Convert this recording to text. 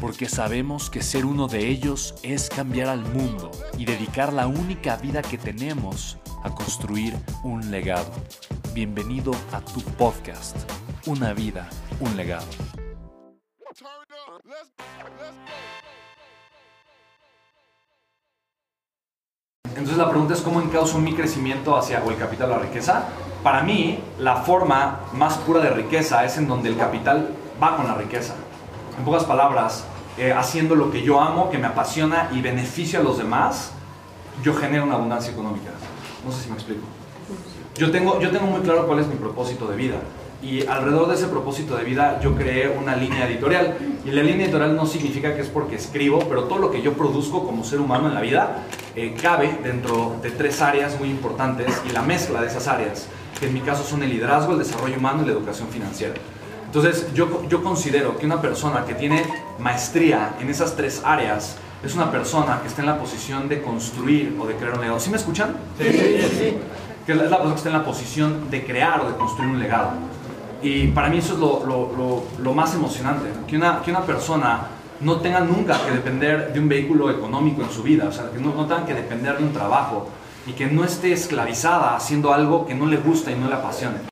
porque sabemos que ser uno de ellos es cambiar al mundo y dedicar la única vida que tenemos a construir un legado. Bienvenido a tu podcast, Una vida, un legado. Entonces la pregunta es cómo encauzo mi crecimiento hacia o el capital o la riqueza. Para mí, la forma más pura de riqueza es en donde el capital va con la riqueza. En pocas palabras, eh, haciendo lo que yo amo, que me apasiona y beneficio a los demás, yo genero una abundancia económica. No sé si me explico. Yo tengo, yo tengo muy claro cuál es mi propósito de vida. Y alrededor de ese propósito de vida yo creé una línea editorial. Y la línea editorial no significa que es porque escribo, pero todo lo que yo produzco como ser humano en la vida eh, cabe dentro de tres áreas muy importantes y la mezcla de esas áreas, que en mi caso son el liderazgo, el desarrollo humano y la educación financiera. Entonces, yo, yo considero que una persona que tiene maestría en esas tres áreas es una persona que está en la posición de construir o de crear un legado. ¿Sí me escuchan? Sí, sí, sí. Que es la persona que está en la posición de crear o de construir un legado. Y para mí eso es lo, lo, lo, más emocionante, que, una, que una persona no tenga nunca que depender de un vehículo económico en su vida, o sea, que no, no tenga que depender de un trabajo y que no esté esclavizada haciendo algo que no le gusta y no le apasione.